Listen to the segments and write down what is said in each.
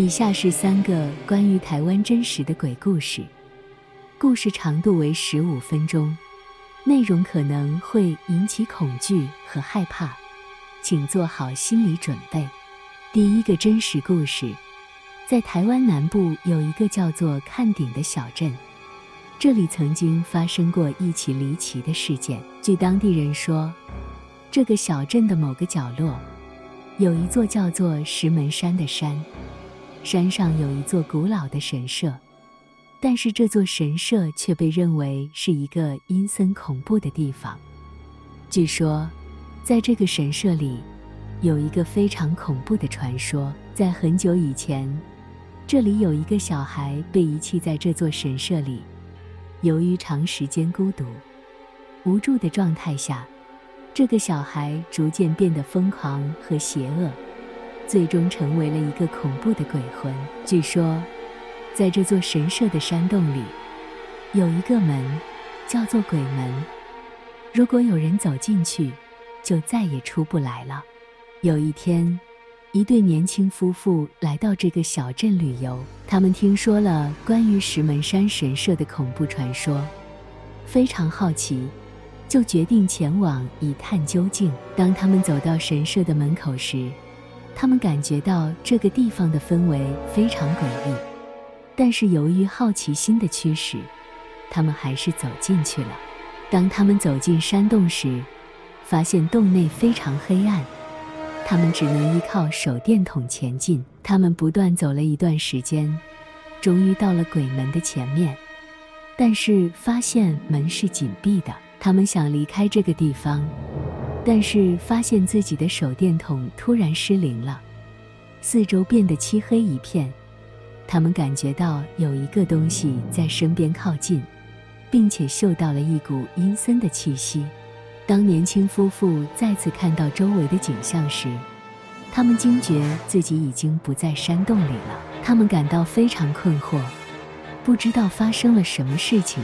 以下是三个关于台湾真实的鬼故事，故事长度为十五分钟，内容可能会引起恐惧和害怕，请做好心理准备。第一个真实故事，在台湾南部有一个叫做看顶的小镇，这里曾经发生过一起离奇的事件。据当地人说，这个小镇的某个角落，有一座叫做石门山的山。山上有一座古老的神社，但是这座神社却被认为是一个阴森恐怖的地方。据说，在这个神社里，有一个非常恐怖的传说。在很久以前，这里有一个小孩被遗弃在这座神社里，由于长时间孤独、无助的状态下，这个小孩逐渐变得疯狂和邪恶。最终成为了一个恐怖的鬼魂。据说，在这座神社的山洞里，有一个门，叫做鬼门。如果有人走进去，就再也出不来了。有一天，一对年轻夫妇来到这个小镇旅游，他们听说了关于石门山神社的恐怖传说，非常好奇，就决定前往一探究竟。当他们走到神社的门口时，他们感觉到这个地方的氛围非常诡异，但是由于好奇心的驱使，他们还是走进去了。当他们走进山洞时，发现洞内非常黑暗，他们只能依靠手电筒前进。他们不断走了一段时间，终于到了鬼门的前面，但是发现门是紧闭的。他们想离开这个地方。但是发现自己的手电筒突然失灵了，四周变得漆黑一片。他们感觉到有一个东西在身边靠近，并且嗅到了一股阴森的气息。当年轻夫妇再次看到周围的景象时，他们惊觉自己已经不在山洞里了。他们感到非常困惑，不知道发生了什么事情。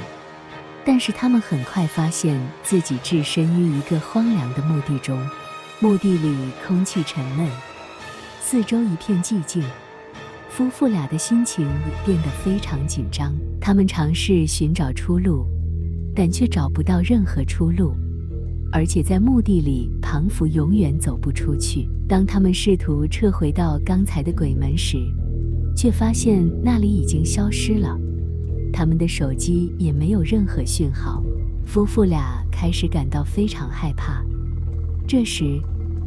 但是他们很快发现自己置身于一个荒凉的墓地中，墓地里空气沉闷，四周一片寂静，夫妇俩的心情变得非常紧张。他们尝试寻找出路，但却找不到任何出路，而且在墓地里仿佛永远走不出去。当他们试图撤回到刚才的鬼门时，却发现那里已经消失了。他们的手机也没有任何讯号，夫妇俩开始感到非常害怕。这时，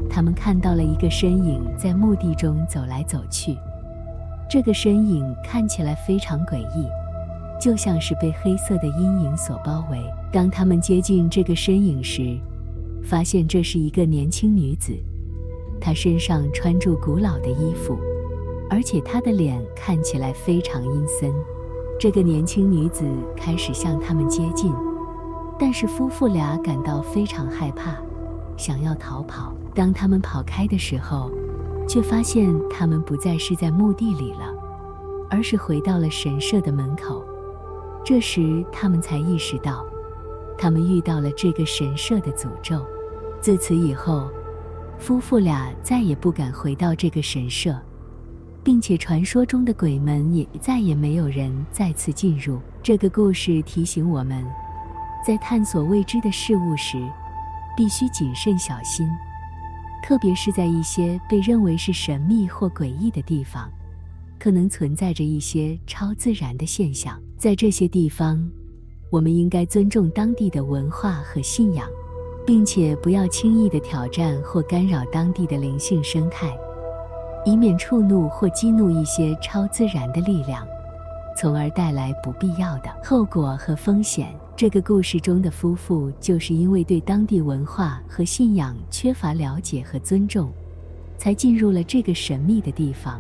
他们看到了一个身影在墓地中走来走去。这个身影看起来非常诡异，就像是被黑色的阴影所包围。当他们接近这个身影时，发现这是一个年轻女子，她身上穿着古老的衣服，而且她的脸看起来非常阴森。这个年轻女子开始向他们接近，但是夫妇俩感到非常害怕，想要逃跑。当他们跑开的时候，却发现他们不再是在墓地里了，而是回到了神社的门口。这时，他们才意识到，他们遇到了这个神社的诅咒。自此以后，夫妇俩再也不敢回到这个神社。并且传说中的鬼门也再也没有人再次进入。这个故事提醒我们，在探索未知的事物时，必须谨慎小心，特别是在一些被认为是神秘或诡异的地方，可能存在着一些超自然的现象。在这些地方，我们应该尊重当地的文化和信仰，并且不要轻易地挑战或干扰当地的灵性生态。以免触怒或激怒一些超自然的力量，从而带来不必要的后果和风险。这个故事中的夫妇就是因为对当地文化和信仰缺乏了解和尊重，才进入了这个神秘的地方，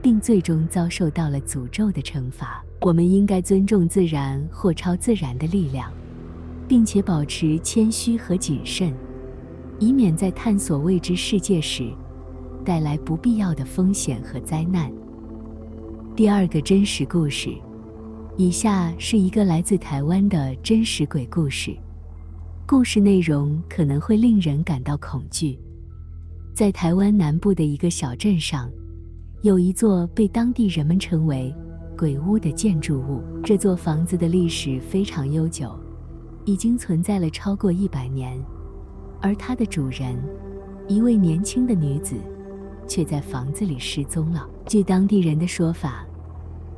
并最终遭受到了诅咒的惩罚。我们应该尊重自然或超自然的力量，并且保持谦虚和谨慎，以免在探索未知世界时，带来不必要的风险和灾难。第二个真实故事，以下是一个来自台湾的真实鬼故事。故事内容可能会令人感到恐惧。在台湾南部的一个小镇上，有一座被当地人们称为“鬼屋”的建筑物。这座房子的历史非常悠久，已经存在了超过一百年，而它的主人，一位年轻的女子，却在房子里失踪了。据当地人的说法，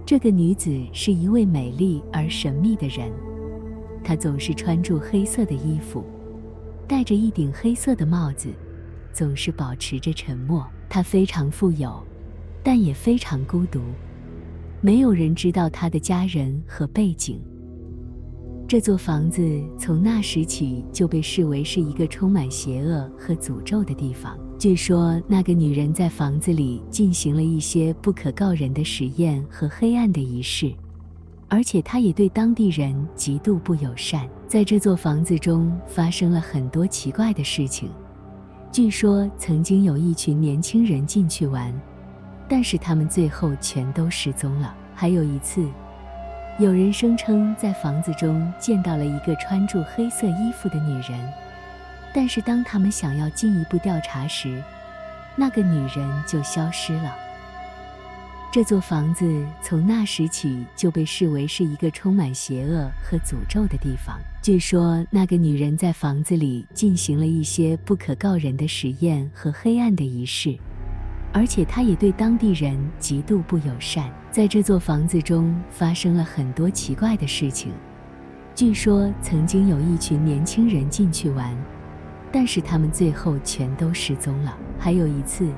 这个女子是一位美丽而神秘的人，她总是穿着黑色的衣服，戴着一顶黑色的帽子，总是保持着沉默。她非常富有，但也非常孤独，没有人知道她的家人和背景。这座房子从那时起就被视为是一个充满邪恶和诅咒的地方。据说那个女人在房子里进行了一些不可告人的实验和黑暗的仪式，而且她也对当地人极度不友善。在这座房子中发生了很多奇怪的事情。据说曾经有一群年轻人进去玩，但是他们最后全都失踪了。还有一次，有人声称在房子中见到了一个穿着黑色衣服的女人，但是当他们想要进一步调查时，那个女人就消失了。这座房子从那时起就被视为是一个充满邪恶和诅咒的地方。据说那个女人在房子里进行了一些不可告人的实验和黑暗的仪式。而且她也对当地人极度不友善。在这座房子中发生了很多奇怪的事情。据说曾经有一群年轻人进去玩，但是他们最后全都失踪了。还有一次，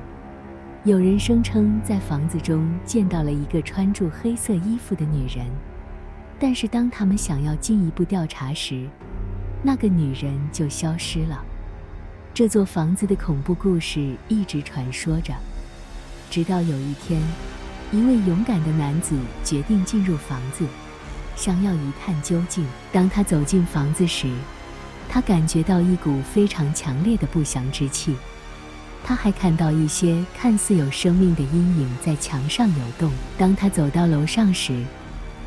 有人声称在房子中见到了一个穿着黑色衣服的女人，但是当他们想要进一步调查时，那个女人就消失了。这座房子的恐怖故事一直传说着。直到有一天，一位勇敢的男子决定进入房子，想要一探究竟。当他走进房子时，他感觉到一股非常强烈的不祥之气。他还看到一些看似有生命的阴影在墙上游动。当他走到楼上时，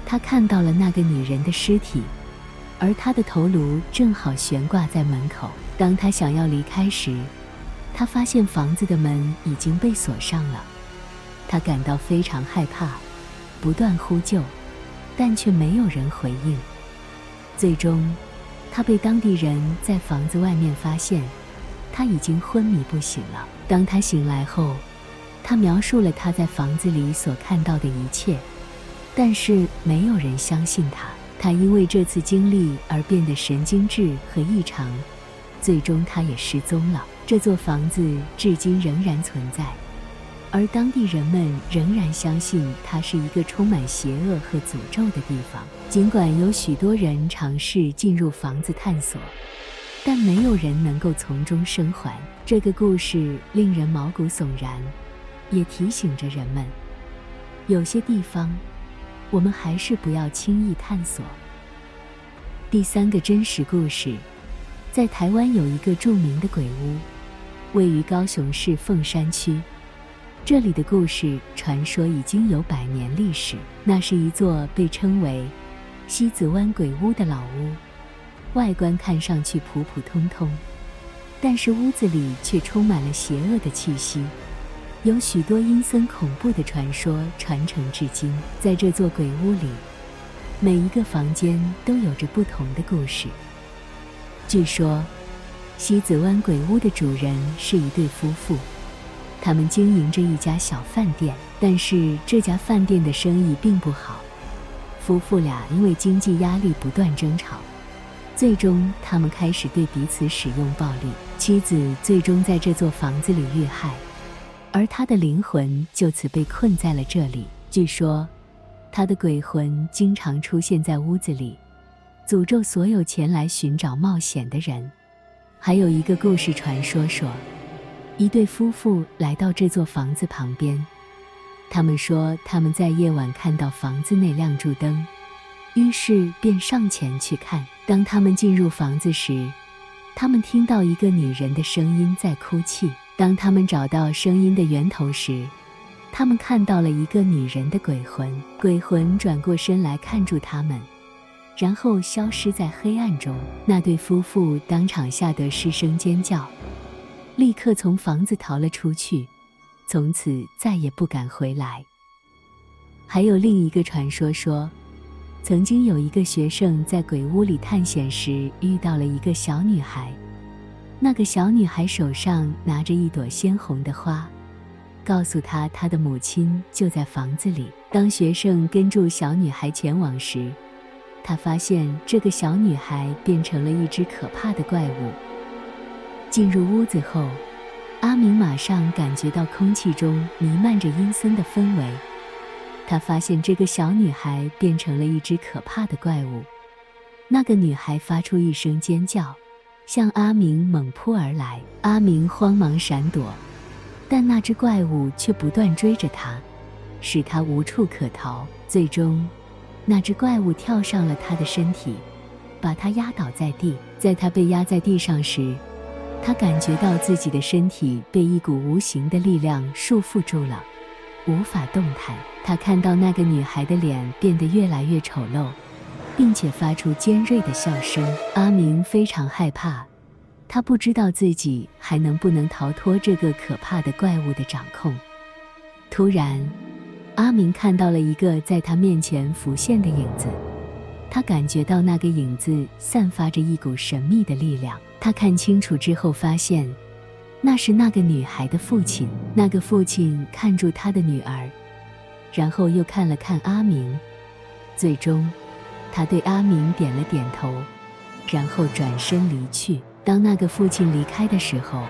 他看到了那个女人的尸体，而她的头颅正好悬挂在门口。当他想要离开时，他发现房子的门已经被锁上了。他感到非常害怕，不断呼救，但却没有人回应。最终，他被当地人在房子外面发现，他已经昏迷不醒了。当他醒来后，他描述了他在房子里所看到的一切，但是没有人相信他。他因为这次经历而变得神经质和异常，最终他也失踪了。这座房子至今仍然存在。而当地人们仍然相信它是一个充满邪恶和诅咒的地方。尽管有许多人尝试进入房子探索，但没有人能够从中生还。这个故事令人毛骨悚然，也提醒着人们，有些地方我们还是不要轻易探索。第三个真实故事，在台湾有一个著名的鬼屋，位于高雄市凤山区。这里的故事传说已经有百年历史。那是一座被称为西子湾鬼屋的老屋，外观看上去普普通通，但是屋子里却充满了邪恶的气息，有许多阴森恐怖的传说传承至今。在这座鬼屋里，每一个房间都有着不同的故事。据说，西子湾鬼屋的主人是一对夫妇。他们经营着一家小饭店，但是这家饭店的生意并不好。夫妇俩因为经济压力不断争吵，最终他们开始对彼此使用暴力。妻子最终在这座房子里遇害，而他的灵魂就此被困在了这里。据说，他的鬼魂经常出现在屋子里，诅咒所有前来寻找冒险的人。还有一个故事传说说，一对夫妇来到这座房子旁边，他们说他们在夜晚看到房子内亮着灯，于是便上前去看。当他们进入房子时，他们听到一个女人的声音在哭泣。当他们找到声音的源头时，他们看到了一个女人的鬼魂。鬼魂转过身来看住他们，然后消失在黑暗中。那对夫妇当场吓得失声尖叫。立刻从房子逃了出去，从此再也不敢回来。还有另一个传说说，曾经有一个学生在鬼屋里探险时遇到了一个小女孩，那个小女孩手上拿着一朵鲜红的花，告诉他她的母亲就在房子里。当学生跟住小女孩前往时，他发现这个小女孩变成了一只可怕的怪物。进入屋子后，阿明马上感觉到空气中弥漫着阴森的氛围。他发现这个小女孩变成了一只可怕的怪物。那个女孩发出一声尖叫，向阿明猛扑而来。阿明慌忙闪躲，但那只怪物却不断追着他，使他无处可逃。最终，那只怪物跳上了他的身体，把他压倒在地。在他被压在地上时，他感觉到自己的身体被一股无形的力量束缚住了，无法动弹。他看到那个女孩的脸变得越来越丑陋，并且发出尖锐的笑声。阿明非常害怕，他不知道自己还能不能逃脱这个可怕的怪物的掌控。突然，阿明看到了一个在他面前浮现的影子，他感觉到那个影子散发着一股神秘的力量。他看清楚之后，发现那是那个女孩的父亲。那个父亲看住他的女儿，然后又看了看阿明，最终他对阿明点了点头，然后转身离去。当那个父亲离开的时候，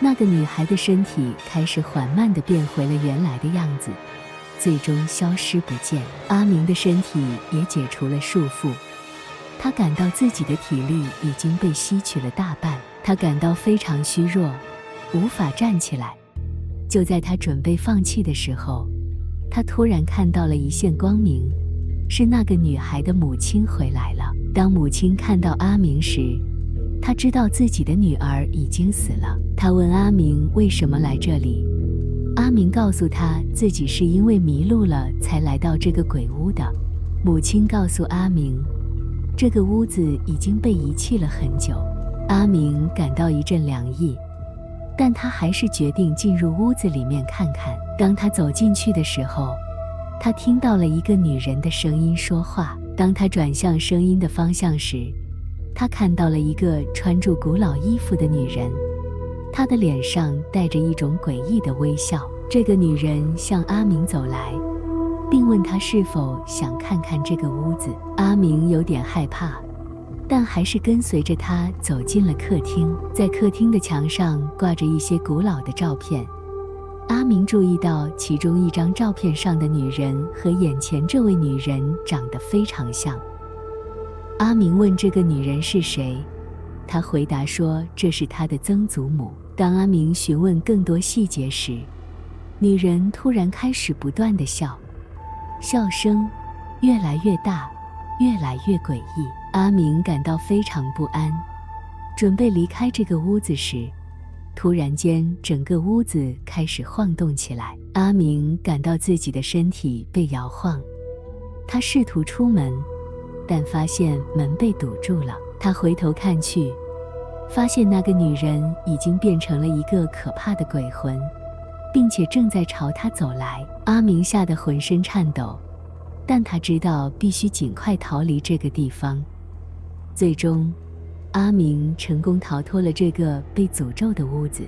那个女孩的身体开始缓慢地变回了原来的样子。最终消失不见，阿明的身体也解除了束缚。他感到自己的体力已经被吸取了大半，他感到非常虚弱，无法站起来。就在他准备放弃的时候，他突然看到了一线光明，是那个女孩的母亲回来了。当母亲看到阿明时，他知道自己的女儿已经死了。他问阿明为什么来这里。阿明告诉他自己是因为迷路了才来到这个鬼屋的。母亲告诉阿明，这个屋子已经被遗弃了很久。阿明感到一阵凉意，但他还是决定进入屋子里面看看。当他走进去的时候，他听到了一个女人的声音说话。当他转向声音的方向时，他看到了一个穿着古老衣服的女人。她的脸上带着一种诡异的微笑。这个女人向阿明走来，并问他是否想看看这个屋子。阿明有点害怕，但还是跟随着她走进了客厅。在客厅的墙上挂着一些古老的照片。阿明注意到其中一张照片上的女人和眼前这位女人长得非常像。阿明问这个女人是谁，他回答说这是他的曾祖母。当阿明询问更多细节时，女人突然开始不断的笑，笑声越来越大，越来越诡异。阿明感到非常不安，准备离开这个屋子时，突然间整个屋子开始晃动起来。阿明感到自己的身体被摇晃，他试图出门，但发现门被堵住了。他回头看去。发现那个女人已经变成了一个可怕的鬼魂，并且正在朝他走来。阿明吓得浑身颤抖，但他知道必须尽快逃离这个地方。最终，阿明成功逃脱了这个被诅咒的屋子。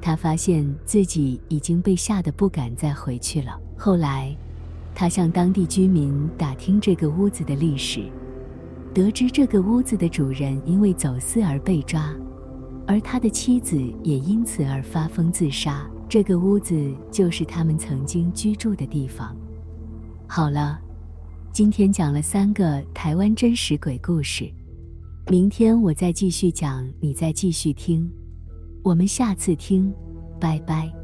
他发现自己已经被吓得不敢再回去了。后来，他向当地居民打听这个屋子的历史。得知这个屋子的主人因为走私而被抓，而他的妻子也因此而发疯自杀。这个屋子就是他们曾经居住的地方。好了，今天讲了三个台湾真实鬼故事，明天我再继续讲，你再继续听。我们下次听，拜拜。